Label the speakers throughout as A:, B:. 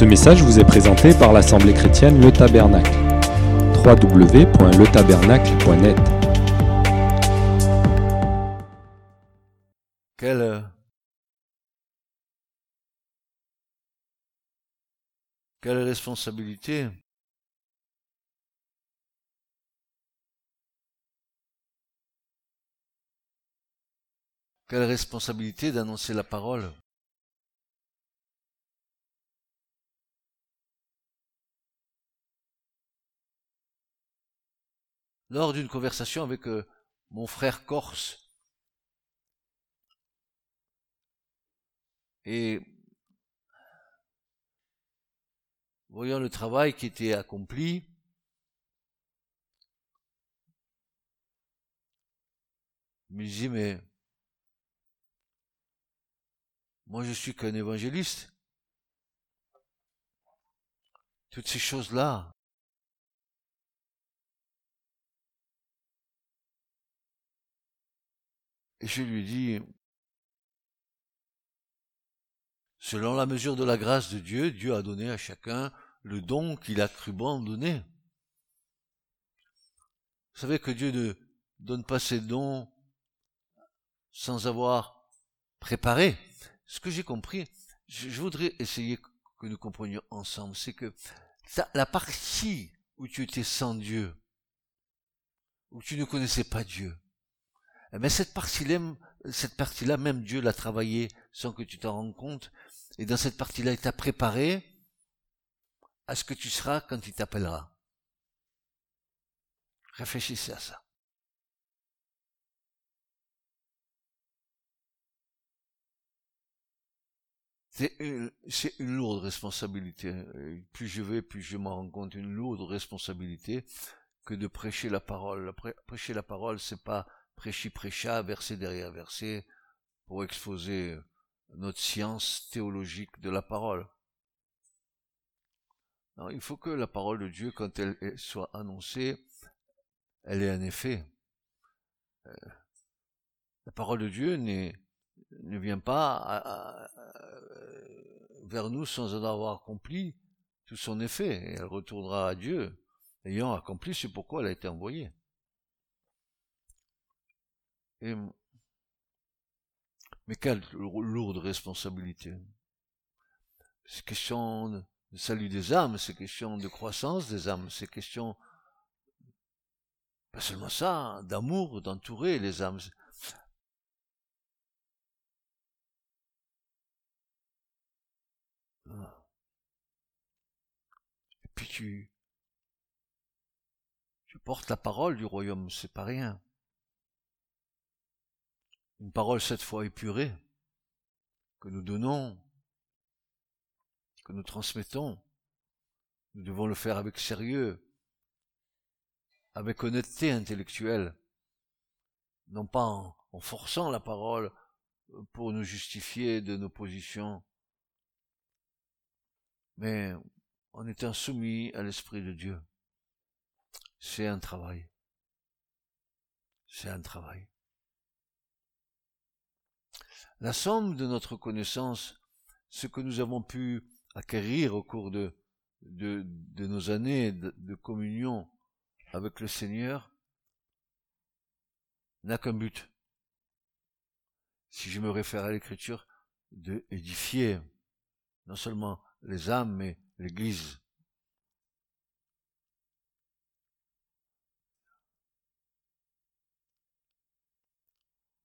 A: Ce message vous est présenté par l'Assemblée chrétienne Le Tabernacle. www.letabernacle.net
B: Quelle, quelle responsabilité? Quelle responsabilité d'annoncer la parole? Lors d'une conversation avec euh, mon frère corse, et voyant le travail qui était accompli, je me disais, mais moi, je suis qu'un évangéliste. Toutes ces choses-là. Je lui dis, selon la mesure de la grâce de Dieu, Dieu a donné à chacun le don qu'il a cru bon donner. Vous savez que Dieu ne donne pas ses dons sans avoir préparé ce que j'ai compris, je, voudrais essayer que nous comprenions ensemble, c'est que la partie où tu étais sans Dieu, où tu ne connaissais pas Dieu, mais cette partie-là, cette partie-là, même Dieu l'a travaillé sans que tu t'en rendes compte, et dans cette partie-là, il t'a préparé à ce que tu seras quand il t'appellera. Réfléchissez à ça. C'est une, lourde responsabilité. Plus je vais, plus je m'en rends compte, une lourde responsabilité que de prêcher la parole. Prêcher la parole, c'est pas prêcher prêcha, verset derrière verset, pour exposer notre science théologique de la parole. Il faut que la parole de Dieu, quand elle soit annoncée, elle ait un effet. Euh, la parole de Dieu ne vient pas vers nous sans en avoir accompli tout son effet. Et elle retournera à Dieu, ayant accompli ce pourquoi elle a été envoyée. Mais quelle lourde responsabilité. C'est question de salut des âmes, c'est question de croissance des âmes, c'est question, pas seulement ça, d'amour, d'entourer les âmes. Et puis tu, tu portes la parole du royaume, c'est pas rien. Une parole cette fois épurée, que nous donnons, que nous transmettons. Nous devons le faire avec sérieux, avec honnêteté intellectuelle, non pas en, forçant la parole pour nous justifier de nos positions, mais en étant soumis à l'Esprit de Dieu. C'est un travail. C'est un travail. La somme de notre connaissance, ce que nous avons pu acquérir au cours de, nos années de, de communion avec le Seigneur, n'a qu'un but. Si je me réfère à l'écriture, de édifier non seulement les âmes, mais l'Église.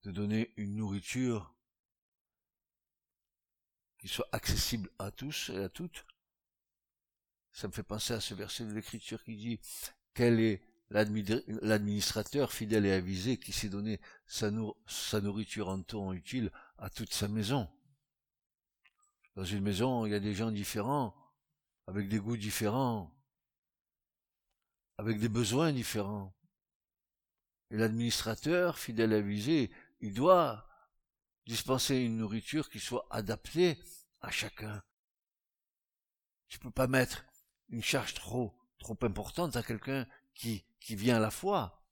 B: De donner une nourriture qui soit accessible à tous et à toutes. Ça me fait penser à ce verset de l'Écriture qui dit quel est l'administrateur fidèle et avisé qui s'est donné sa, nourriture en temps utile à toute sa maison? Dans une maison, il y a des gens différents, avec des goûts différents, avec des besoins différents. Et l'administrateur, fidèle avisé, il doit dispenser une nourriture qui soit adaptée à chacun. Tu peux pas mettre une charge trop, trop importante à quelqu'un qui, qui vient à la foi.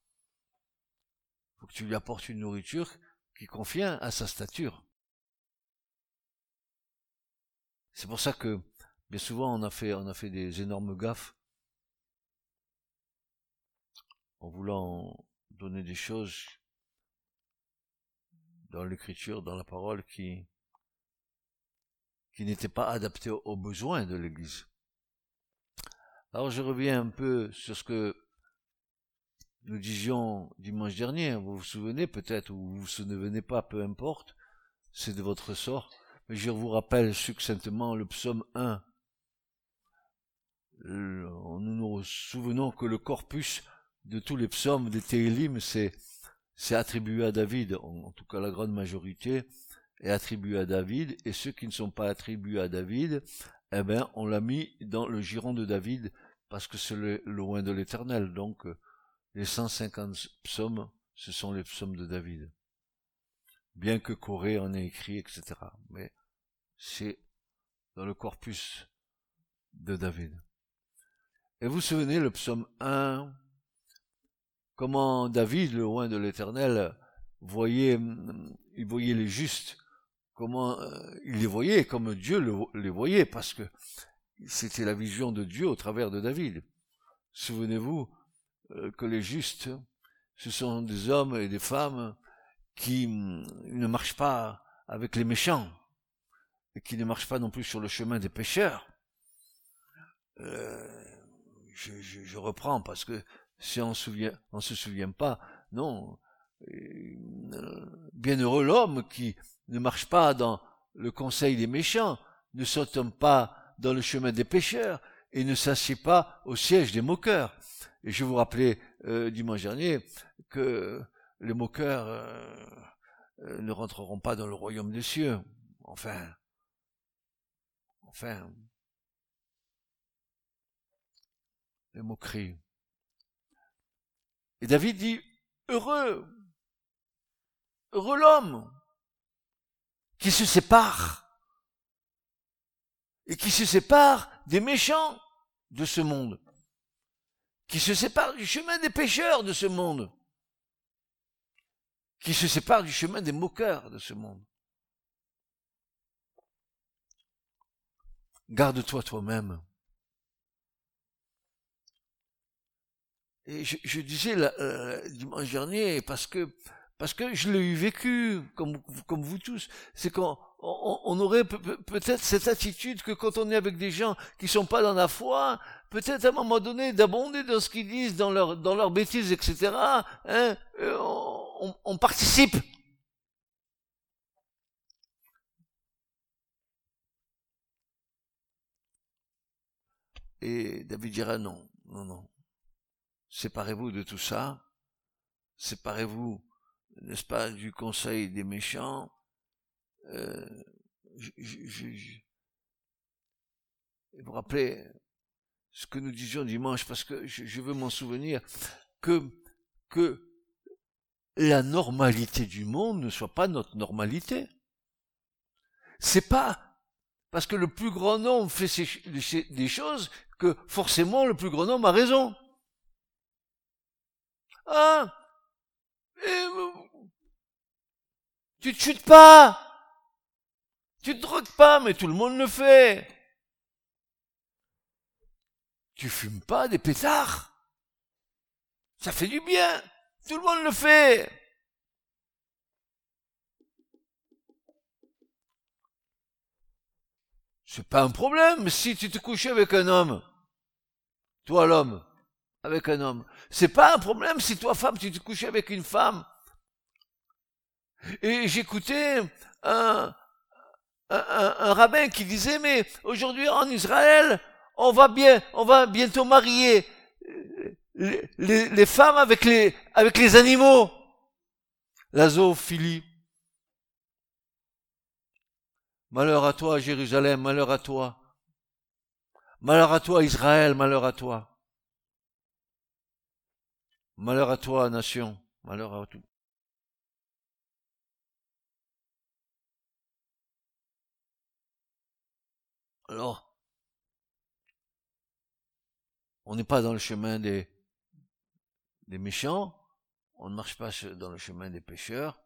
B: Faut que tu lui apportes une nourriture qui convient à sa stature. C'est pour ça que, Bien souvent, on a fait, on a fait des énormes gaffes en voulant donner des choses dans l'écriture, dans la parole qui, n'étaient pas adaptées aux besoins de l'Église. Alors je reviens un peu sur ce que nous disions dimanche dernier. Vous vous souvenez peut-être ou vous vous souvenez pas, peu importe, c'est de votre sort. Mais je vous rappelle succinctement le psaume 1. Nous nous souvenons que le corpus de tous les psaumes des Télim, c'est, c'est attribué à David. En, tout cas, la grande majorité est attribuée à David. Et ceux qui ne sont pas attribués à David, eh ben, on l'a mis dans le giron de David parce que c'est loin de l'éternel. Donc, les 150 psaumes, ce sont les psaumes de David. Bien que Corée en ait écrit, etc. Mais c'est dans le corpus de David. Et vous vous souvenez le psaume 1, comment David, le loin de l'éternel, voyait, il voyait les justes, comment euh, il les voyait comme Dieu les voyait, parce que c'était la vision de Dieu au travers de David. Souvenez-vous, euh, que les justes, ce sont des hommes et des femmes qui mm, ne marchent pas avec les méchants et qui ne marchent pas non plus sur le chemin des pécheurs. Euh, je, reprends parce que si on, souvient, se souvient pas, non. Euh, bienheureux l'homme qui ne marche pas dans le conseil des méchants, ne saute pas dans le chemin des pécheurs et ne s'assied pas au siège des moqueurs. Et je vous rappelais euh, dimanche dernier que les moqueurs euh, euh, ne rentreront pas dans le royaume des cieux. Enfin, enfin, les moqueries. Et David dit, heureux, heureux l'homme qui se sépare et qui se sépare des méchants de ce monde qui se sépare du chemin des pécheurs de ce monde, qui se sépare du chemin des moqueurs de ce monde. Garde-toi toi-même. Et je, disais euh, dimanche dernier, parce que parce que je l'ai eu vécu, comme, comme vous tous, c'est qu'on on, aurait peut-être cette attitude que quand on est avec des gens qui sont pas dans la foi, peut-être à un moment donné d'abonder dans ce qu'ils disent, dans leur dans leurs bêtises, etc. Hein, euh, on, on participe. Et David dira non, non, non. Séparez-vous de tout ça. Séparez-vous, n'est-ce pas, du conseil des méchants euh, je, vous rappelez ce que nous disions dimanche, parce que je, veux m'en souvenir, que, que la normalité du monde ne soit pas notre normalité. C'est pas parce que le plus grand nombre fait des choses que forcément le plus grand nombre a raison. Ah, tu te chutes pas. Tu te drogues pas, mais tout le monde le fait. Tu fumes pas des pétards. Ça fait du bien. Tout le monde le fait. C'est pas un problème si tu te couches avec un homme. Toi l'homme, avec un homme. C'est pas un problème si toi femme tu te couches avec une femme. Et j'écoutais un, un, rabbin qui disait, mais aujourd'hui en Israël, on va bien, on va bientôt marier les, les, femmes avec les, avec les animaux. La zoophilie. Malheur à toi, Jérusalem, malheur à toi. Malheur à toi, Israël, malheur à toi. Malheur à toi, nation, malheur à tout. Alors, on n'est pas dans le chemin des, des méchants, on ne marche pas dans le chemin des pécheurs,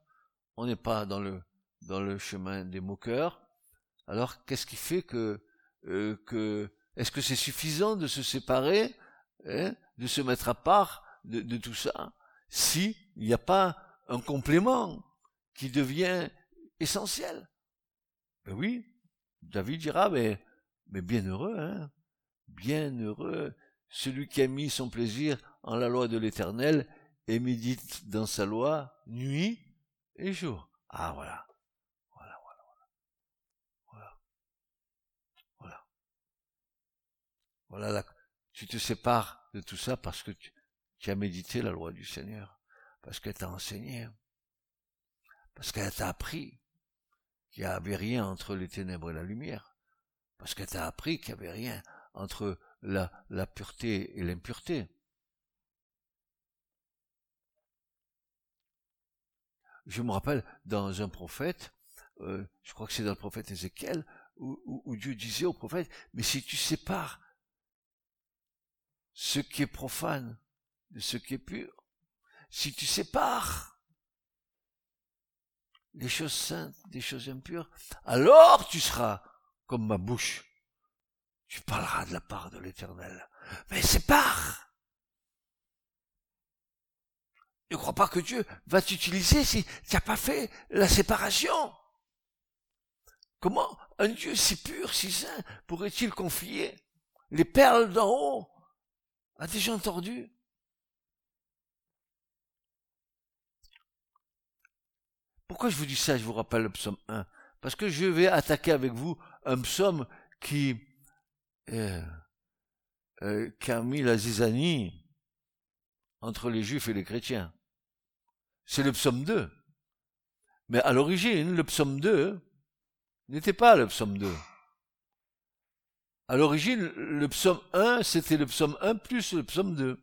B: on n'est pas dans le, dans le chemin des moqueurs. Alors, qu'est-ce qui fait que euh, que est-ce que c'est suffisant de se séparer, hein, de se mettre à part de, tout ça, si il n'y a pas un complément qui devient essentiel Ben oui, David dira, mais, mais bien heureux, hein, bien heureux, celui qui a mis son plaisir en la loi de l'Éternel et médite dans sa loi nuit et jour. Ah voilà. Voilà, voilà, voilà. Voilà. Voilà. tu te sépares de tout ça parce que tu, tu as médité la loi du Seigneur, parce qu'elle t'a enseigné, parce qu'elle t'a appris qu'il n'y avait rien entre les ténèbres et la lumière, parce qu'elle t'a appris qu'il n'y avait rien entre la, la pureté et l'impureté. Je me rappelle dans un prophète, euh, je crois que c'est dans le prophète Ézéchiel, où, où, Dieu disait au prophète, mais si tu sépares ce qui est profane de ce qui est pur, si tu sépares les choses saintes des choses impures, alors tu seras comme ma bouche. Tu parleras de la part de l'éternel. Mais sépare! Ne crois pas que Dieu va t'utiliser si tu n'as pas fait la séparation. Comment un Dieu si pur, si saint, pourrait-il confier les perles d'en haut à des gens tordus? Pourquoi je vous dis ça Je vous rappelle le psaume 1. Parce que je vais attaquer avec vous un psaume qui, euh, euh, qui a mis la zizanie entre les juifs et les chrétiens. C'est le psaume 2. Mais à l'origine, le psaume 2 n'était pas le psaume 2. À l'origine, le psaume 1, c'était le psaume 1 plus le psaume 2.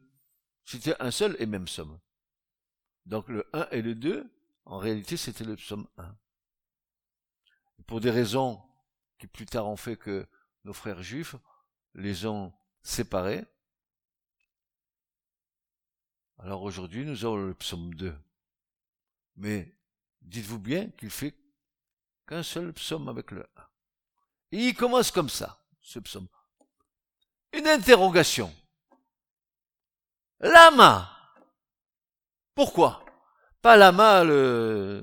B: C'était un seul et même psaume. Donc le 1 et le 2 en réalité, c'était le psaume 1. Pour des raisons qui plus tard ont fait que nos frères juifs les ont séparés. Alors aujourd'hui, nous avons le psaume 2. Mais dites-vous bien qu'il fait qu'un seul psaume avec le 1. Et il commence comme ça, ce psaume. Une interrogation. Lama. Pourquoi? Pas lama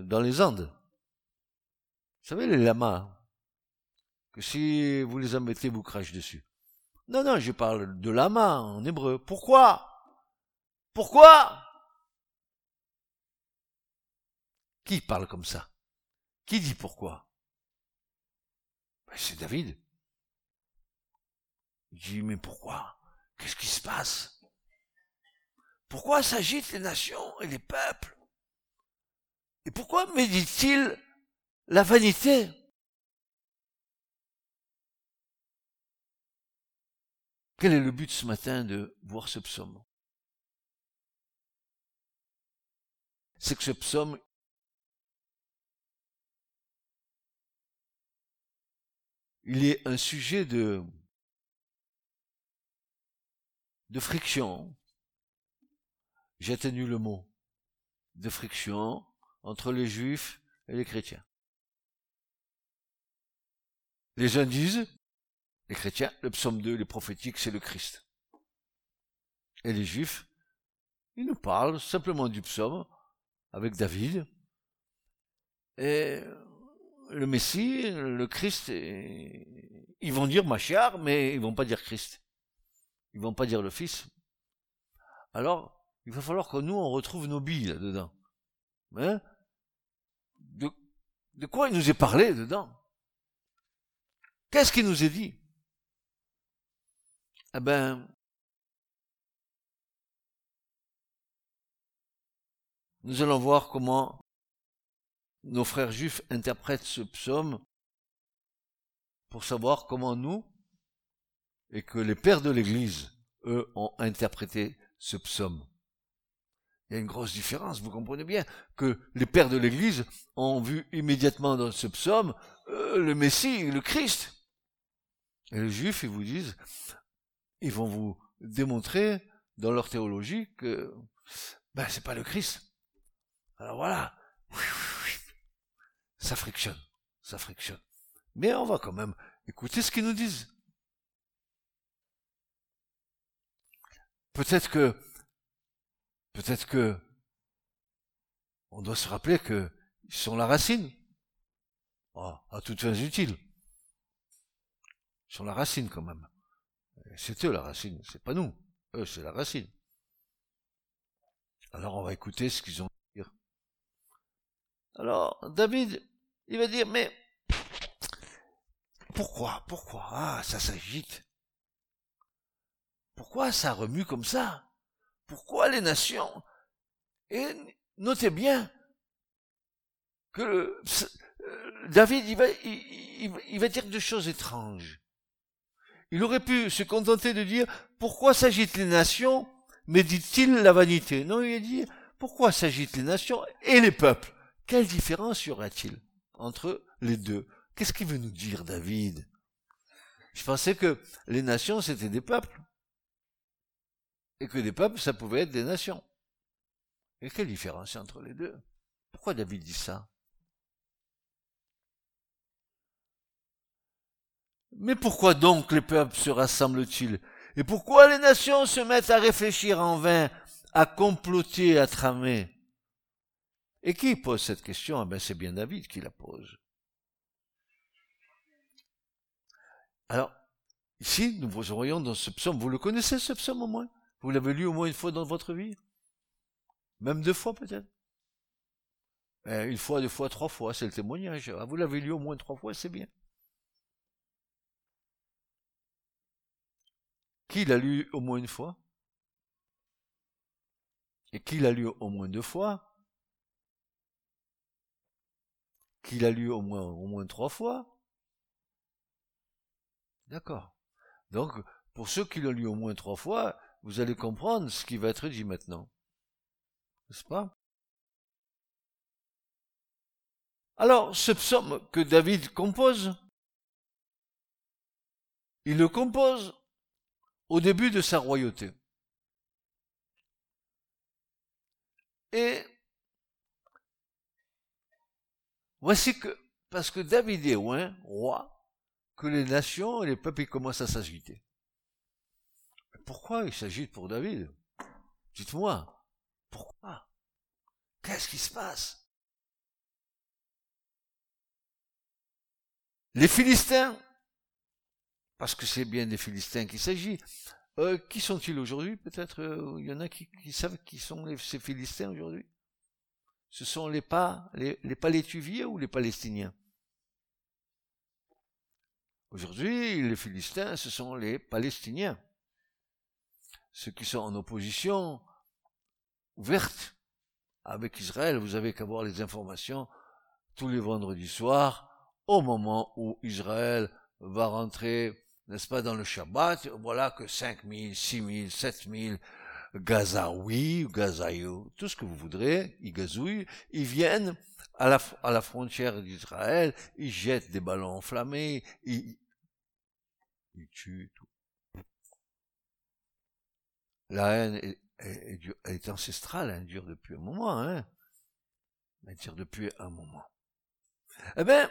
B: dans les Andes. Vous savez, les lamas, que si vous les embêtez, vous crachez dessus. Non, non, je parle de lama en hébreu. Pourquoi? Pourquoi? Qui parle comme ça? Qui dit pourquoi? Ben, C'est David. Il dit, mais pourquoi? Qu'est-ce qui se passe? Pourquoi s'agitent les nations et les peuples? Et pourquoi médite-t-il la vanité? Quel est le but ce matin de voir ce psaume? C'est que ce psaume, il est un sujet de, de friction. J'atténue le mot. De friction, entre les juifs et les chrétiens. Les uns disent, les chrétiens, le psaume 2, les prophétiques, c'est le Christ. Et les juifs, ils nous parlent simplement du psaume avec David. Et le Messie, le Christ, ils vont dire Machiar, mais ils vont pas dire Christ. Ils vont pas dire le Fils. Alors, il va falloir que nous, on retrouve nos billes là-dedans. Hein? De quoi il nous est parlé dedans? Qu'est-ce qu'il nous est dit? Eh ben, nous allons voir comment nos frères juifs interprètent ce psaume pour savoir comment nous, et que les pères de l'Église, eux, ont interprété ce psaume. Il y a une grosse différence, vous comprenez bien, que les pères de l'Église ont vu immédiatement dans ce psaume euh, le Messie, le Christ. Et les Juifs, ils vous disent, ils vont vous démontrer dans leur théologie que ben, c'est pas le Christ. Alors voilà, ça frictionne, ça frictionne. Mais on va quand même écouter ce qu'ils nous disent. Peut-être que peut-être que, on doit se rappeler que ils sont la racine. Oh, à toutes fins utiles. Ils sont la racine quand même. C'est eux la racine, c'est pas nous. Eux, c'est la racine. Alors on va écouter ce qu'ils ont à dire. Alors, David, il va dire, mais pourquoi, pourquoi? Ah, ça s'agite. Pourquoi ça remue comme ça? Pourquoi les nations? Et notez bien que euh, David, il va, dire des choses étranges. Il aurait pu se contenter de dire pourquoi s'agitent les nations, mais dit-il la vanité? Non, il a dit pourquoi s'agitent les nations et les peuples? Quelle différence y aura-t-il entre les deux? Qu'est-ce qu'il veut nous dire, David? Je pensais que les nations, c'était des peuples. Et que des peuples, ça pouvait être des nations. Et quelle différence entre les deux? Pourquoi David dit ça? Mais pourquoi donc les peuples se rassemblent-ils? Et pourquoi les nations se mettent à réfléchir en vain, à comploter, à tramer? Et qui pose cette question? Eh C'est bien David qui la pose. Alors, ici, nous vous voyons dans ce psaume. Vous le connaissez, ce psaume au moins? Vous l'avez lu au moins une fois dans votre vie? Même deux fois peut-être? Eh, Une fois, deux fois, trois fois, c'est le témoignage. Ah, vous l'avez lu au moins trois fois, c'est bien. Qui l'a lu au moins une fois? Et qui l'a lu au moins deux fois? Qui l'a lu au moins trois fois? D'accord. Donc, pour ceux qui l'ont lu au moins trois fois, vous allez comprendre ce qui va être dit maintenant. N'est-ce pas? Alors, ce psaume que David compose, il le compose au début de sa royauté. Et voici que, parce que David est roi, que les nations et les peuples commencent à s'agiter. Pourquoi il s'agite pour David? Dites-moi, pourquoi? Qu'est-ce qui se passe? Les Philistins parce que c'est bien des Philistins qu'il s'agit. Euh, qui sont-ils aujourd'hui Peut-être euh, il y en a qui, savent qui sont ces Philistins aujourd'hui? Ce sont les pas, les, les Palétuviers ou les Palestiniens? Aujourd'hui, les Philistins, ce sont les Palestiniens. Ceux qui sont en opposition ouverte avec Israël. Vous avez qu'à voir les informations tous les vendredis soirs, au moment où Israël va rentrer n'est-ce pas, dans le Shabbat, voilà que 5 000, 6 000, 7 000 Gazaouis, Gazaïou, tout ce que vous voudrez, ils gazouillent, ils viennent à la, à la frontière d'Israël, ils jettent des ballons enflammés, ils, ils tuent tout. La haine est, est, est ancestrale, elle dure depuis un moment, hein. Elle dure depuis un moment. Eh bien,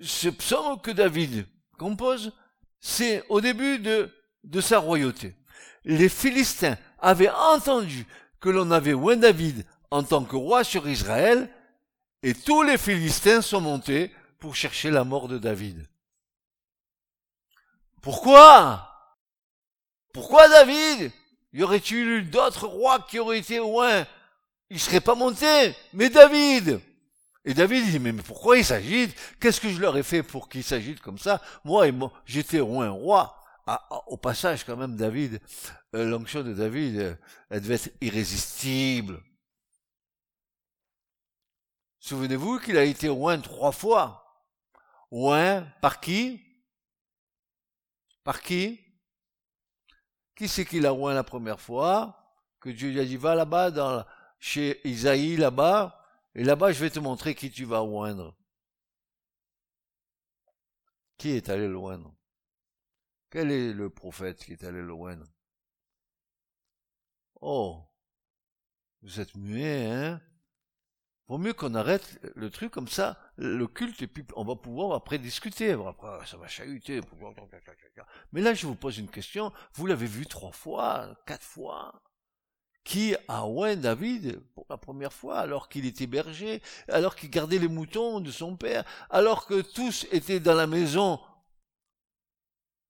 B: ce psaume que David compose, c'est au début de, de sa royauté. Les Philistins avaient entendu que l'on avait oint David en tant que roi sur Israël, et tous les Philistins sont montés pour chercher la mort de David. Pourquoi? Pourquoi David? Y aurait-il eu d'autres rois qui auraient été loin Il serait pas monté, mais David! Et David dit, mais pourquoi ils s'agitent? Qu'est-ce que je leur ai fait pour qu'ils s'agitent comme ça? Moi, j'étais un roi. au passage, quand même, David, euh, l'onction de David, euh, elle devait être irrésistible. Souvenez-vous qu'il a été roi trois fois. Roi par qui? Par qui? Qui c'est qui l'a roi la première fois Que Dieu lui a dit, va là-bas, dans, chez Isaïe, là-bas, et là-bas, je vais te montrer qui tu vas oindre. Qui est allé le oindre? Quel est le prophète qui est allé le oindre? Oh, vous êtes muet, hein? Vaut mieux qu'on arrête le truc comme ça, le culte, et puis on va pouvoir après discuter. Après, ça va chahuter. Mais là, je vous pose une question. Vous l'avez vu trois fois, quatre fois. Qui a oint David pour la première fois, alors qu'il était berger, alors qu'il gardait les moutons de son père, alors que tous étaient dans la maison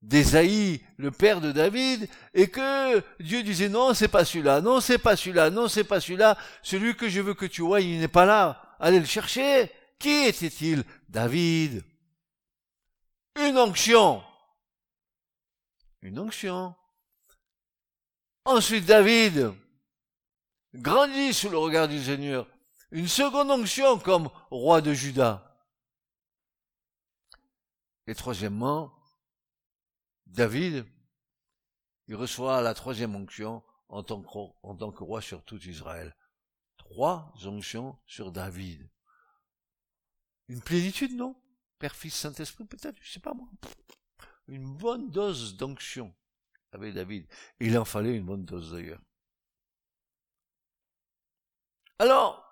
B: d'Ésaïe, le père de David, et que Dieu disait non, c'est pas celui-là, non, c'est pas celui-là, non, c'est pas celui-là, celui que je veux que tu vois, il n'est pas là. Allez le chercher. Qui était-il? David. Une onction. Une onction. Ensuite, David grandit sous le regard du Seigneur. Une seconde onction comme roi de Juda. Et troisièmement, David, il reçoit la troisième onction en tant que, en tant roi sur tout Israël. Trois onctions sur David. Une plénitude, non? Père, Fils, Saint-Esprit, peut-être, je sais pas moi. Une bonne dose d'onction avec David. Il en fallait une bonne dose d'ailleurs. Alors,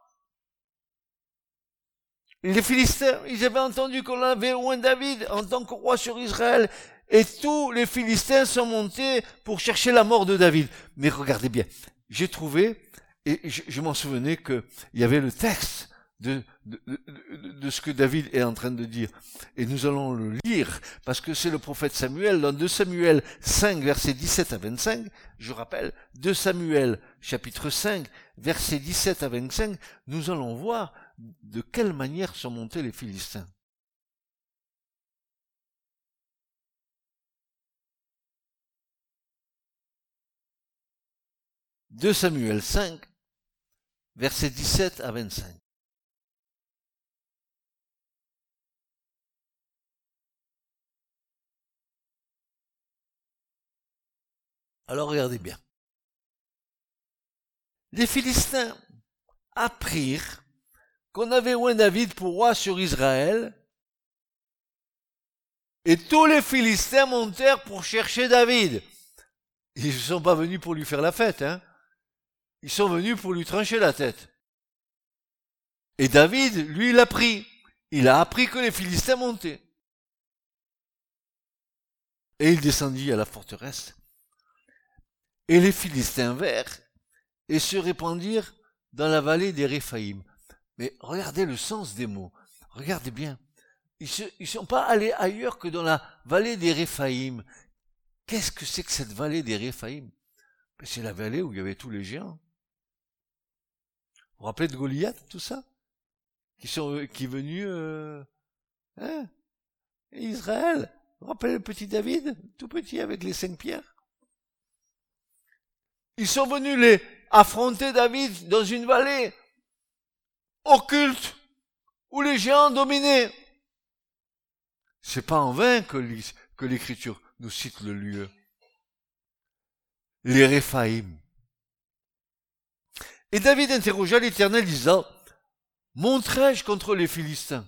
B: les Philistins, ils avaient entendu qu'on avait loin David en tant que roi sur Israël, et tous les Philistins sont montés pour chercher la mort de David. Mais regardez bien, j'ai trouvé, et je, m'en souvenais qu'il y avait le texte de, de, ce que David est en train de dire. Et nous allons le lire, parce que c'est le prophète Samuel, dans 2 Samuel 5, versets 17 à 25, je rappelle, 2 Samuel chapitre 5, versets 17 à 25, nous allons voir de quelle manière sont montés les Philistins. 2 Samuel 5, versets 17 à 25. Alors regardez bien. Les Philistins apprirent qu'on avait oint David pour roi sur Israël, et tous les Philistins montèrent pour chercher David. Ils ne sont pas venus pour lui faire la fête, hein. Ils sont venus pour lui trancher la tête. Et David, lui, il a pris. Il a appris que les Philistins montaient. Et il descendit à la forteresse. Et les Philistins vinrent et se répandirent dans la vallée des Réphaïm. Mais regardez le sens des mots. Regardez bien. Ils ne sont pas allés ailleurs que dans la vallée des Réphaïm. Qu'est-ce que c'est que cette vallée des Réphaïm? Ben, C'est la vallée où il y avait tous les géants. Vous vous rappelez de Goliath, tout ça? Qui sont euh, qui est venu euh, hein? Israël. Vous vous rappelez le petit David, tout petit avec les cinq pierres? Ils sont venus les affronter David dans une vallée occulte où les géants dominaient. C'est pas en vain que l'écriture nous cite le lieu. Les Réphaïm. Et David interrogea l'Éternel disant, Montrai-je contre les Philistins?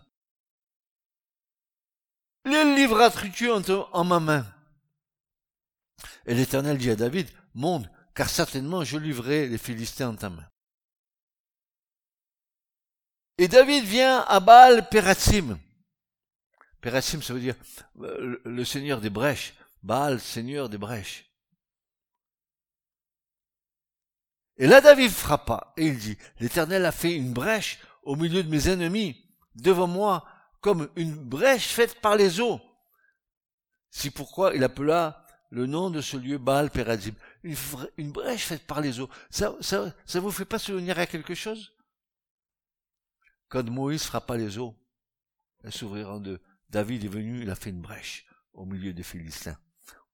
B: Les livras-tu en ma main Et l'Éternel dit à David, Monte, car certainement je livrerai les Philistins en ta main. Et David vient à Baal Peratsim. Peratsim, ça veut dire euh, le seigneur des brèches. Baal, seigneur des brèches. Et là, David frappa, et il dit, l'Éternel a fait une brèche au milieu de mes ennemis, devant moi, comme une brèche faite par les eaux. C'est pourquoi il appela le nom de ce lieu Baal Perazim. Une, brèche faite par les eaux. Ça, ça, ça vous fait pas souvenir à quelque chose? Quand Moïse frappa les eaux, elles s'ouvriront de David est venu, il a fait une brèche au milieu des Philistins.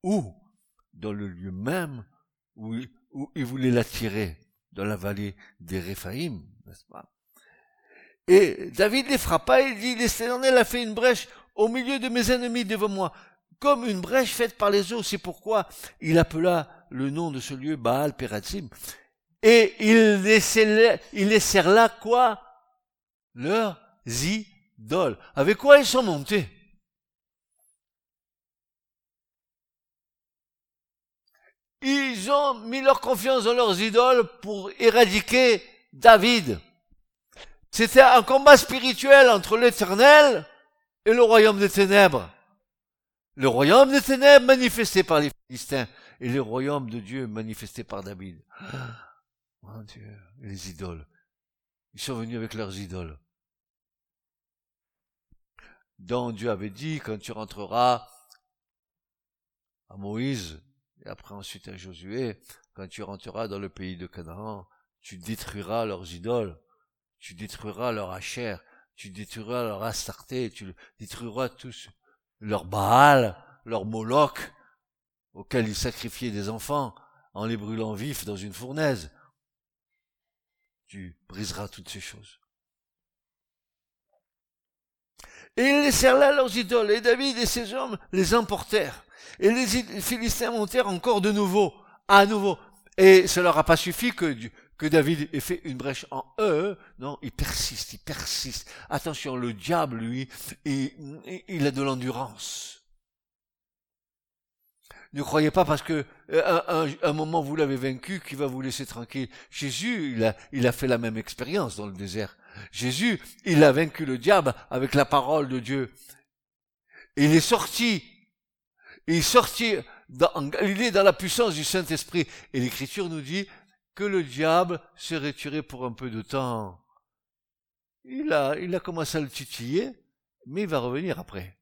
B: Ou, dans le lieu même où où il voulait l'attirer dans la vallée des Réphaïm, n'est-ce pas? Et David les frappa et dit, l'Éternel a fait une brèche au milieu de mes ennemis devant moi, comme une brèche faite par les eaux. C'est pourquoi il appela le nom de ce lieu Baal Perazim. Et il laissait, il quoi? Leurs idoles. Avec quoi ils sont montés? Ils ont mis leur confiance dans leurs idoles pour éradiquer David. C'était un combat spirituel entre l'éternel et le royaume des ténèbres. Le royaume des ténèbres manifesté par les Philistins et le royaume de Dieu manifesté par David. Mon Dieu, les idoles. Ils sont venus avec leurs idoles. dont Dieu avait dit, quand tu rentreras à Moïse, et après ensuite à Josué, quand tu rentreras dans le pays de Canaan, tu détruiras leurs idoles, tu détruiras leur hachère, tu détruiras leur astarté, tu détruiras tous leurs Baal, leurs Moloch, auxquels ils sacrifiaient des enfants en les brûlant vifs dans une fournaise. Tu briseras toutes ces choses. Et ils laissèrent là leurs idoles, et David et ses hommes les emportèrent. Et les Philistins montèrent encore de nouveau, à nouveau. Et cela leur a pas suffi que, David ait fait une brèche en eux. Non, il persiste, il persiste. Attention, le diable, lui, il a de l'endurance. Ne croyez pas parce que euh, un, moment vous l'avez vaincu qu'il va vous laisser tranquille. Jésus, il a fait la même expérience dans le désert. Jésus, il a vaincu le diable avec la parole de Dieu. Il est sorti. Il est sorti dans est dans la puissance du Saint-Esprit. Et l'Écriture nous dit que le diable s'est retiré pour un peu de temps. Il a, il a commencé à le titiller, mais il va revenir après.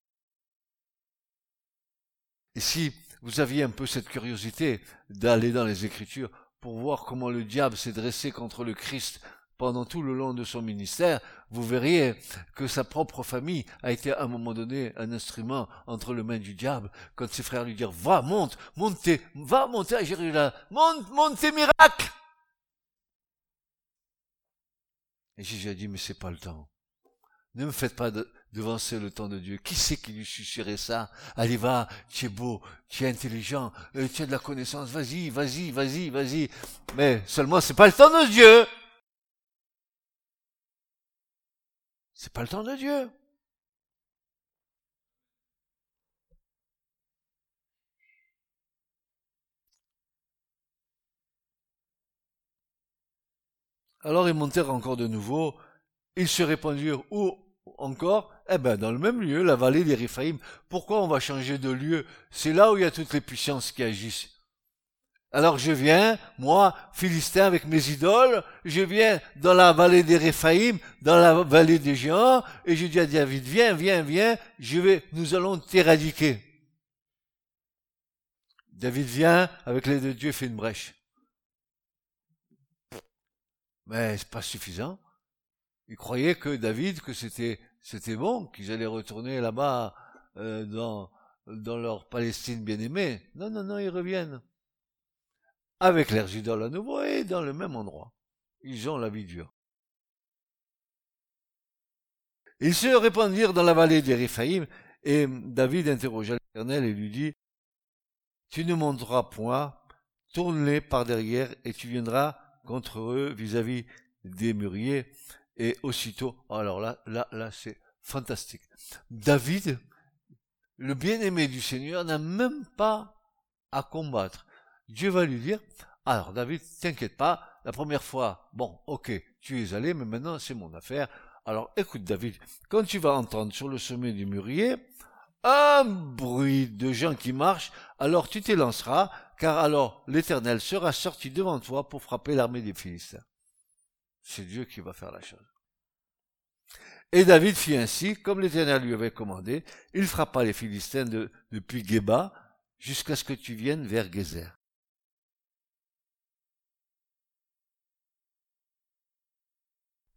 B: Et si vous aviez un peu cette curiosité d'aller dans les Écritures pour voir comment le diable s'est dressé contre le Christ pendant tout le long de son ministère, vous verriez que sa propre famille a été à un moment donné un instrument entre les mains du diable, quand ses frères lui dirent, va, monte, monte, va monter à Jérusalem, monte, monte tes miracles. Et Jésus a dit, mais c'est pas le temps. Ne me faites pas devancer le temps de Dieu. Qui c'est qui lui susurrait ça? Allez, va, tu es beau, tu es intelligent, euh, tu as de la connaissance, vas-y, vas-y, vas-y, vas-y. Mais seulement, c'est pas le temps de Dieu. C'est pas le temps de Dieu. Alors ils montèrent encore de nouveau, ils se répandirent où encore? Eh ben dans le même lieu, la vallée des. Pourquoi on va changer de lieu? C'est là où il y a toutes les puissances qui agissent. Alors je viens, moi, Philistin avec mes idoles, je viens dans la vallée des Réphaïm, dans la vallée des géants, et je dis à David, viens, viens, viens, je vais, nous allons t'éradiquer. David vient, avec l'aide de Dieu, fait une brèche. Mais c'est pas suffisant. Il croyait que David, que c'était, c'était bon, qu'ils allaient retourner là-bas, euh, dans, dans leur Palestine bien-aimée. Non, non, non, ils reviennent avec leurs idoles à nouveau et dans le même endroit. Ils ont la vie dure. Ils se répandirent dans la vallée d'Ériphaïm, et David interrogea l'Éternel et lui dit, Tu ne monteras point, tourne-les par derrière, et tu viendras contre eux vis-à-vis des mûriers. Et aussitôt, alors là, là, là, c'est fantastique. David, le bien-aimé du Seigneur, n'a même pas à combattre. Dieu va lui dire, alors David, t'inquiète pas, la première fois, bon, ok, tu es allé, mais maintenant c'est mon affaire. Alors écoute David, quand tu vas entendre sur le sommet du mûrier un bruit de gens qui marchent, alors tu t'élanceras, car alors l'Éternel sera sorti devant toi pour frapper l'armée des Philistins. C'est Dieu qui va faire la chose. Et David fit ainsi, comme l'Éternel lui avait commandé, il frappa les Philistins depuis Geba jusqu'à ce que tu viennes vers Gézer.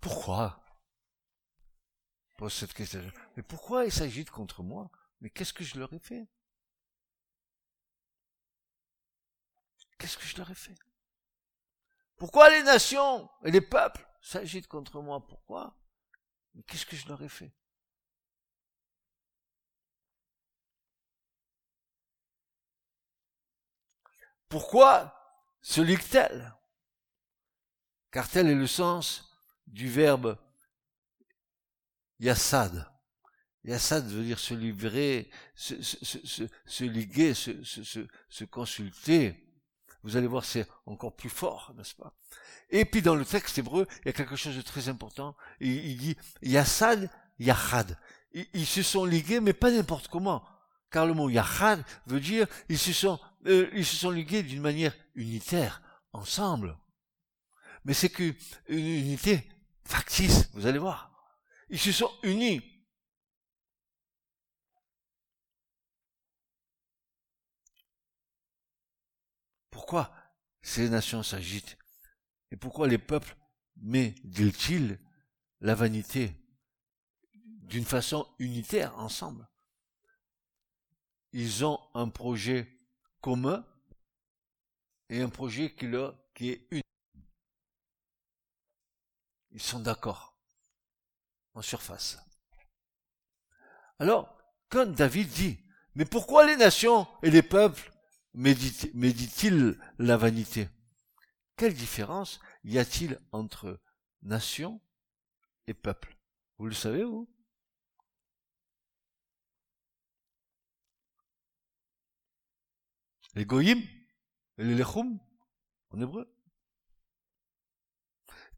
B: Pourquoi? Pose cette question. Mais pourquoi ils s'agitent contre moi? Mais qu'est-ce que je leur ai fait? Qu'est-ce que je leur ai fait? Pourquoi les nations et les peuples s'agitent contre moi? Pourquoi? Mais qu'est-ce que je leur ai fait? Pourquoi se ligue-t-elle Car tel est le sens du verbe yassad. Yassad veut dire se livrer, se, se, se, se liguer, se, consulter. Vous allez voir, c'est encore plus fort, n'est-ce pas? Et puis dans le texte hébreu, il y a quelque chose de très important. Il, il dit Yassad, Yachad. Ils, ils, se sont ligués, mais pas n'importe comment. Car le mot Yachad veut dire ils se sont, euh, ils se sont ligués d'une manière unitaire, ensemble. Mais c'est qu'une unité factice, vous allez voir. Ils se sont unis. Pourquoi ces nations s'agitent Et pourquoi les peuples mêlent-ils la vanité d'une façon unitaire ensemble? Ils ont un projet commun et un projet qui est unique. Ils sont d'accord en surface. Alors, quand David dit, mais pourquoi les nations et les peuples méditent-ils la vanité? Quelle différence y a-t-il entre nation et peuple? Vous le savez, vous? Les goyim les lechum en hébreu.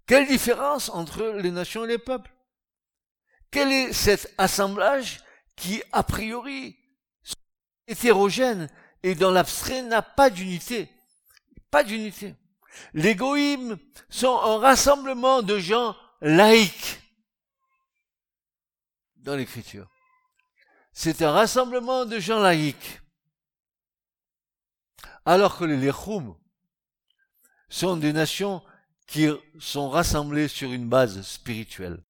B: Quelle différence entre les nations et les peuples? Quel est cet assemblage qui, a priori, est hétérogène et dans l'abstrait n'a pas d'unité? Pas d'unité. Les goïms sont un rassemblement de gens laïcs dans l'écriture. C'est un rassemblement de gens laïcs. Alors que les Lechum sont des nations qui sont rassemblés sur une base spirituelle.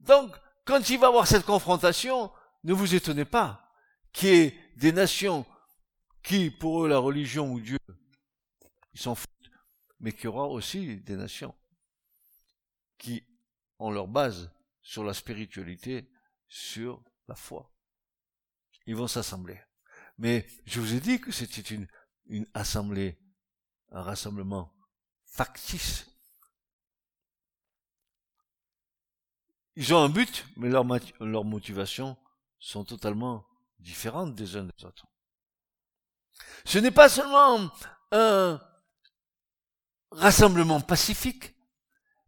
B: Donc, quand il va y avoir cette confrontation, ne vous étonnez pas qu'il y ait des nations qui, pour eux, la religion ou Dieu, ils s'en foutent, mais qu'il y aura aussi des nations qui ont leur base sur la spiritualité, sur la foi. Ils vont s'assembler. Mais je vous ai dit que c'était une, une assemblée, un rassemblement factice. Ils ont un but, mais leurs leur motivations sont totalement différentes des uns des autres. Ce n'est pas seulement un rassemblement pacifique,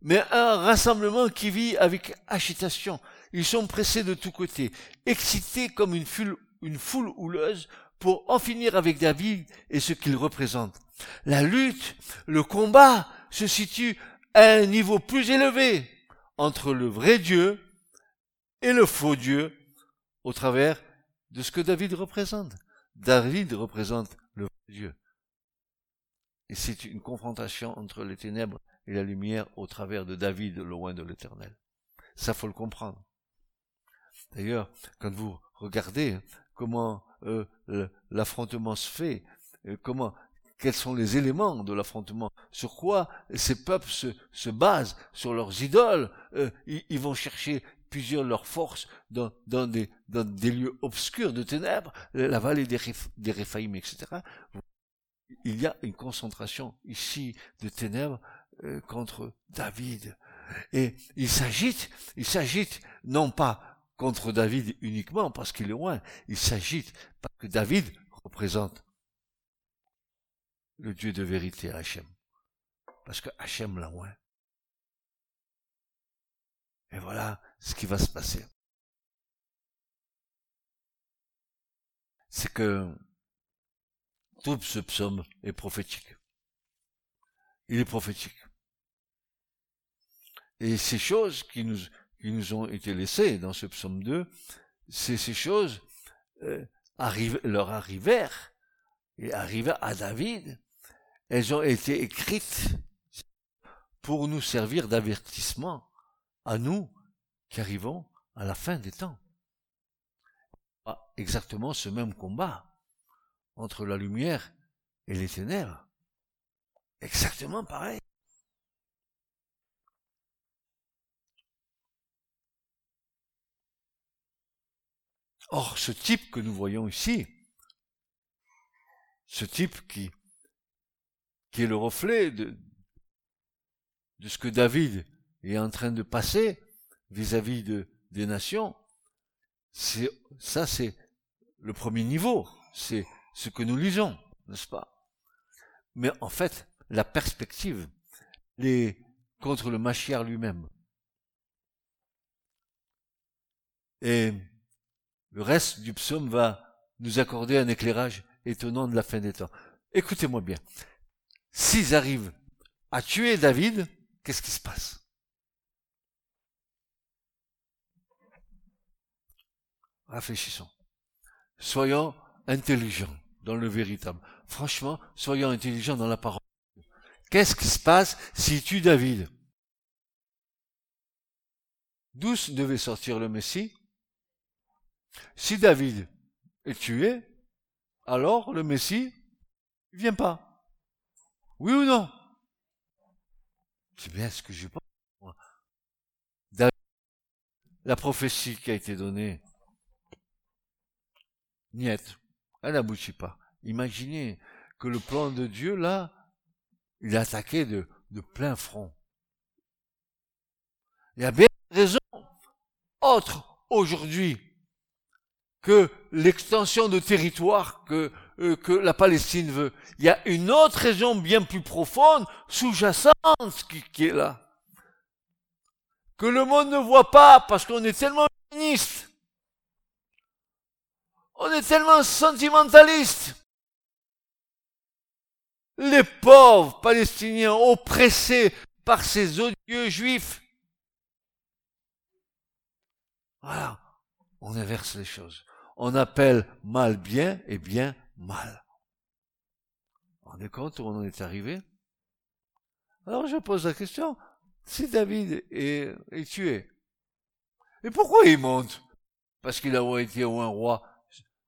B: mais un rassemblement qui vit avec agitation. Ils sont pressés de tous côtés, excités comme une foule houleuse pour en finir avec David et ce qu'il représente. La lutte, le combat se situe à un niveau plus élevé entre le vrai Dieu et le faux Dieu au travers de ce que David représente. David représente le vrai Dieu. Et c'est une confrontation entre les ténèbres et la lumière au travers de David, loin de l'éternel. Ça faut le comprendre. D'ailleurs, quand vous regardez comment euh, l'affrontement se fait, euh, comment quels sont les éléments de l'affrontement, sur quoi ces peuples se, se basent, sur leurs idoles, euh, ils, vont chercher plusieurs leurs forces dans, des, lieux obscurs de ténèbres, la vallée des, des Réphaïm, etc. Il y a une concentration ici de ténèbres euh, contre David. Et il s'agite, il s'agite non pas contre David uniquement parce qu'il est loin, il s'agite parce que David représente le Dieu de vérité, Hachem. Parce que Hachem l'a loin. Et voilà ce qui va se passer. C'est que tout ce psaume est prophétique. Il est prophétique. Et ces choses qui nous, qui nous ont été laissées dans ce psaume 2, c'est ces choses euh, leur arrivèrent et arrivèrent à David elles ont été écrites pour nous servir d'avertissement à nous qui arrivons à la fin des temps. Exactement ce même combat entre la lumière et les ténèbres. Exactement pareil. Or, ce type que nous voyons ici, ce type qui qui est le reflet de, de ce que David est en train de passer vis-à-vis de, des nations. C'est, ça, c'est le premier niveau. C'est ce que nous lisons, n'est-ce pas? mais en fait, la perspective, les, contre le Machiar lui-même. Et le reste du psaume va nous accorder un éclairage étonnant de la fin des temps. Écoutez-moi bien. S'ils arrivent à tuer David, qu'est-ce qui se passe? Réfléchissons. Soyons intelligents dans le véritable. Franchement, soyons intelligents dans la parole. Qu'est-ce qui se passe s'ils tuent David? D'où devait sortir le Messie Si David est tué, alors le Messie ne vient pas. Oui ou non? C'est bien ce que je pense. David, la prophétie qui a été donnée, niet, elle n'aboutit pas. Imaginez que le plan de Dieu, là, il a attaqué de, plein front. Il y a bien raison autre aujourd'hui que l'extension de territoire que, euh, que la Palestine veut. Il y a une autre raison bien plus profonde, sous-jacente, qui, est là. Que le monde ne voit pas parce qu'on est tellement féministe. On est tellement sentimentaliste. Les pauvres Palestiniens oppressés par ces odieux juifs. Voilà. On inverse les choses on appelle mal bien et bien mal. Vous rendez compte où on en est arrivé? Alors je pose la question, si David est, tué, et pourquoi il monte? Parce qu'il a été un roi.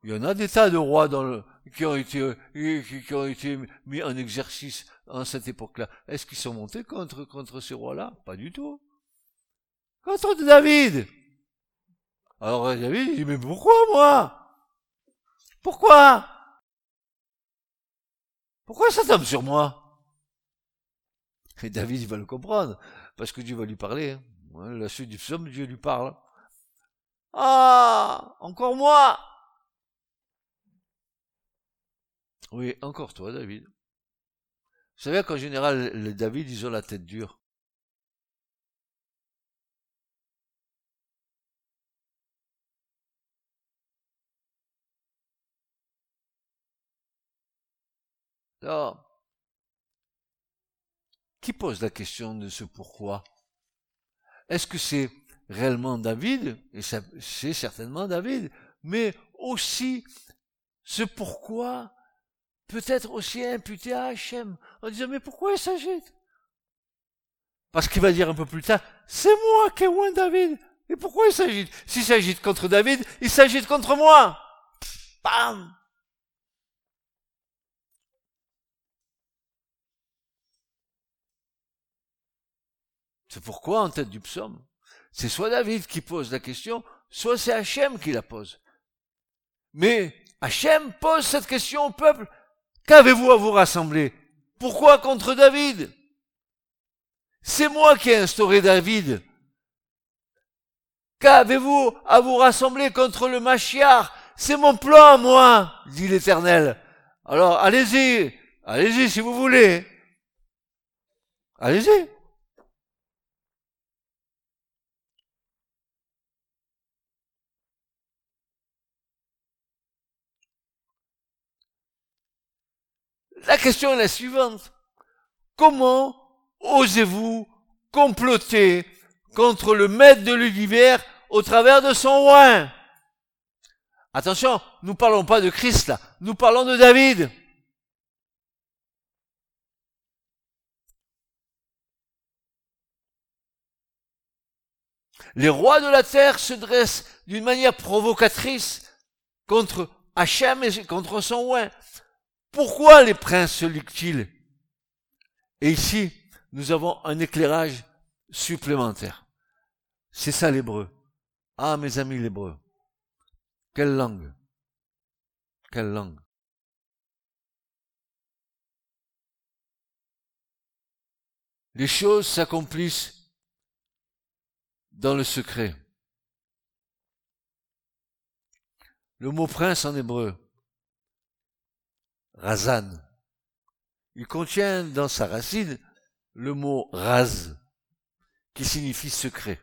B: Il y en a des tas de rois dans le, qui ont été qui, ont été mis en exercice en cette époque-là. Est-ce qu'ils sont montés contre contre ces rois-là? Pas du tout. Contre David. Alors David dit, mais pourquoi moi? Pourquoi? Pourquoi ça tombe sur moi? Et David, il va le comprendre, parce que Dieu va lui parler. Hein. La suite du psaume, Dieu lui parle. Ah Encore moi Oui, encore toi, David. Vous savez qu'en général, les David, ils ont la tête dure. Alors, qui pose la question de ce pourquoi? Est-ce que c'est réellement David? Et c'est certainement David, mais aussi ce pourquoi peut être aussi imputé à Hachem, en disant mais pourquoi il s'agite? Parce qu'il va dire un peu plus tard, c'est moi qui ai loin David. Et pourquoi il s'agite? S'il s'agite contre David, il s'agite contre moi. Bam C'est pourquoi en tête du psaume, c'est soit David qui pose la question, soit c'est Hachem qui la pose. Mais Hachem pose cette question au peuple. Qu'avez-vous à vous rassembler? Pourquoi contre David? C'est moi qui ai instauré David. Qu'avez-vous à vous rassembler contre le Machiar C'est mon plan, moi, dit l'Éternel. Alors, allez-y, allez-y si vous voulez. Allez-y. La question est la suivante. Comment osez-vous comploter contre le maître de l'univers au travers de son oin? Attention, nous parlons pas de Christ là, nous parlons de David. Les rois de la terre se dressent d'une manière provocatrice contre Hachem et contre son oin. Pourquoi les princes se liguent-ils? Et ici, nous avons un éclairage supplémentaire. C'est ça l'hébreu. Ah, mes amis l'hébreu. Quelle langue? Quelle langue? Les choses s'accomplissent dans le secret. Le mot prince en hébreu, Razan. il contient dans sa racine le mot raz, qui signifie secret.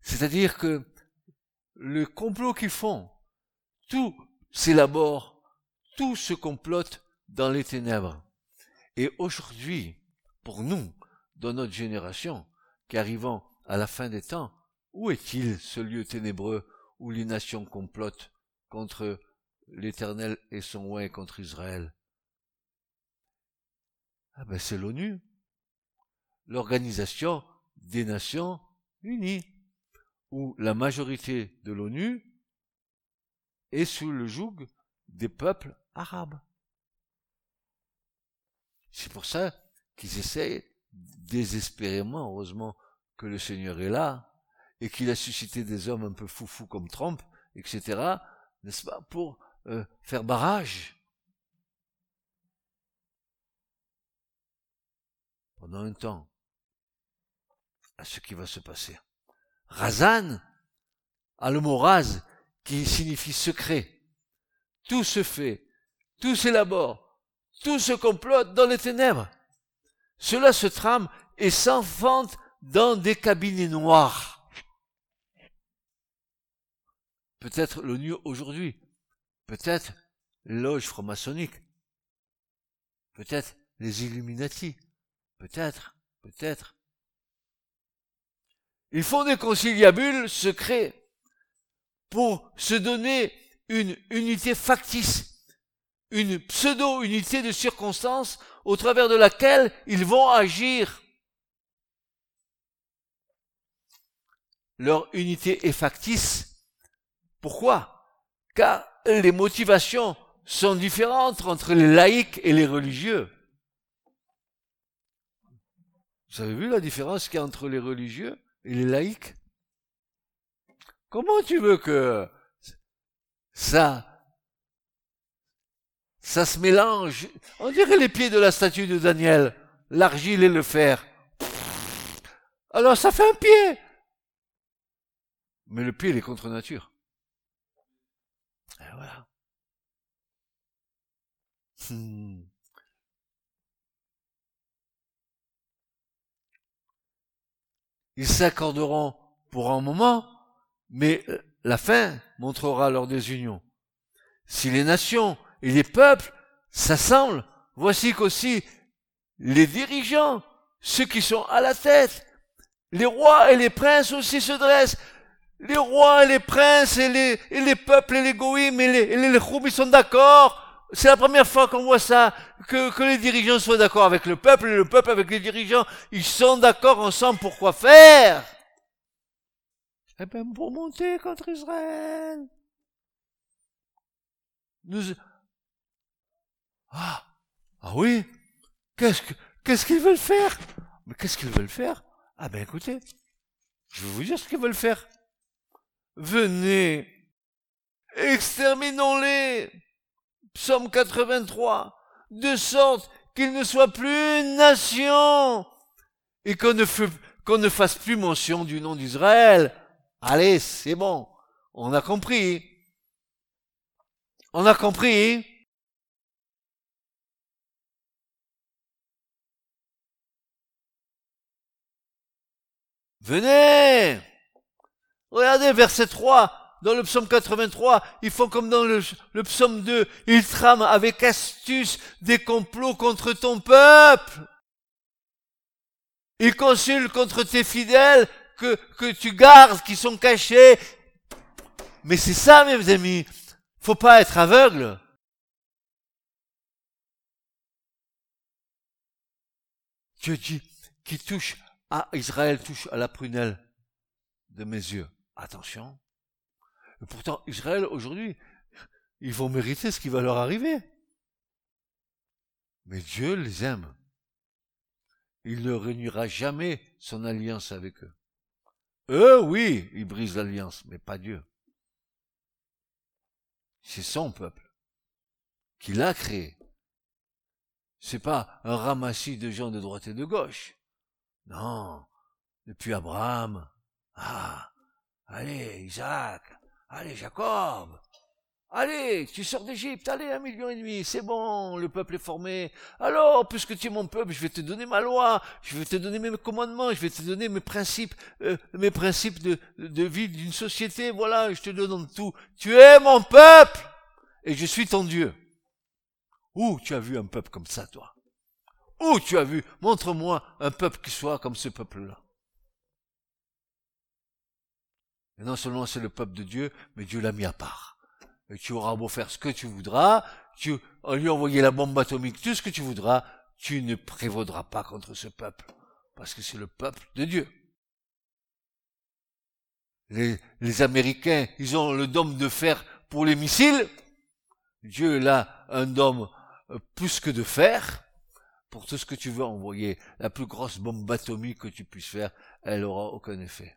B: C'est-à-dire que le complot qu'ils font, tout s'élabore, tout se complote dans les ténèbres. Et aujourd'hui, pour nous, dans notre génération, qui arrivons à la fin des temps, où est-il ce lieu ténébreux où les nations complotent contre l'Éternel et son oint contre Israël Ah ben c'est l'ONU, l'Organisation des Nations Unies, où la majorité de l'ONU est sous le joug des peuples arabes. C'est pour ça qu'ils essayent désespérément, heureusement que le Seigneur est là, et qu'il a suscité des hommes un peu foufous comme Trump, etc., n'est-ce pas, pour euh, faire barrage. Pendant un temps, à ce qui va se passer. Razan a le mot raz qui signifie secret. Tout se fait, tout s'élabore, tout se complote dans les ténèbres. Cela se trame et s'enfante dans des cabinets noirs. Peut-être l'ONU aujourd'hui, peut-être les loges franc-maçonniques, peut-être les Illuminati, peut-être, peut-être. Ils font des conciliabules secrets pour se donner une unité factice, une pseudo-unité de circonstances au travers de laquelle ils vont agir. Leur unité est factice. Pourquoi? Car les motivations sont différentes entre les laïcs et les religieux. Vous avez vu la différence qu'il y a entre les religieux et les laïcs? Comment tu veux que ça ça se mélange? On dirait les pieds de la statue de Daniel, l'argile et le fer. Alors ça fait un pied. Mais le pied, il est contre nature. Et voilà. Hmm. Ils s'accorderont pour un moment, mais la fin montrera leur désunion. Si les nations et les peuples s'assemblent, voici qu'aussi les dirigeants, ceux qui sont à la tête, les rois et les princes aussi se dressent. Les rois et les princes et les, et les peuples et les goïms et les, et sont d'accord. C'est la première fois qu'on voit ça, que, que les dirigeants soient d'accord avec le peuple et le peuple avec les dirigeants. Ils sont d'accord ensemble pour quoi faire Eh bien, pour monter contre Israël. Nous, ah, ah oui? Qu'est-ce que, qu'est-ce qu'ils veulent faire? Mais qu'est-ce qu'ils veulent faire? Ah ben écoutez, je vais vous dire ce qu'ils veulent faire. Venez, exterminons-les. Psaume 83, de sorte qu'ils ne soient plus une nation et qu'on ne, qu'on ne fasse plus mention du nom d'Israël. Allez, c'est bon, on a compris. On a compris. Venez Regardez verset 3 dans le psaume 83, ils font comme dans le, psaume 2, ils trament avec astuce des complots contre ton peuple. Ils consultent contre tes fidèles que, que tu gardes, qui sont cachés. Mais c'est ça, mes amis. Faut pas être aveugle. Dieu dit, qui touche ah, Israël touche à la prunelle de mes yeux. Attention. Et pourtant, Israël, aujourd'hui, ils vont mériter ce qui va leur arriver. Mais Dieu les aime. Il ne réunira jamais son alliance avec eux. Eux, oui, ils brisent l'alliance, mais pas Dieu. C'est son peuple qui l'a créé. C'est pas un ramassis de gens de droite et de gauche. Non. Depuis Abraham. Ah. Allez, Isaac. Allez, Jacob. Allez, tu sors d'Égypte, allez, un million et demi, c'est bon, le peuple est formé. Alors, puisque tu es mon peuple, je vais te donner ma loi, je vais te donner mes commandements, je vais te donner mes principes, euh, mes principes de, de vie d'une société, voilà, je te donne tout. Tu es mon peuple, et je suis ton Dieu. Où tu as vu un peuple comme ça, toi? Où tu as vu? Montre-moi un peuple qui soit comme ce peuple-là. Non seulement c'est le peuple de Dieu, mais Dieu l'a mis à part. Et tu auras beau faire ce que tu voudras, tu lui envoyer la bombe atomique, tout ce que tu voudras, tu ne prévaudras pas contre ce peuple, parce que c'est le peuple de Dieu. Les, Américains, ils ont le dôme de fer pour les missiles. Dieu a un dôme euh, plus que de fer. Pour tout ce que tu veux envoyer, la plus grosse bombe atomique que tu puisses faire, elle aura aucun effet.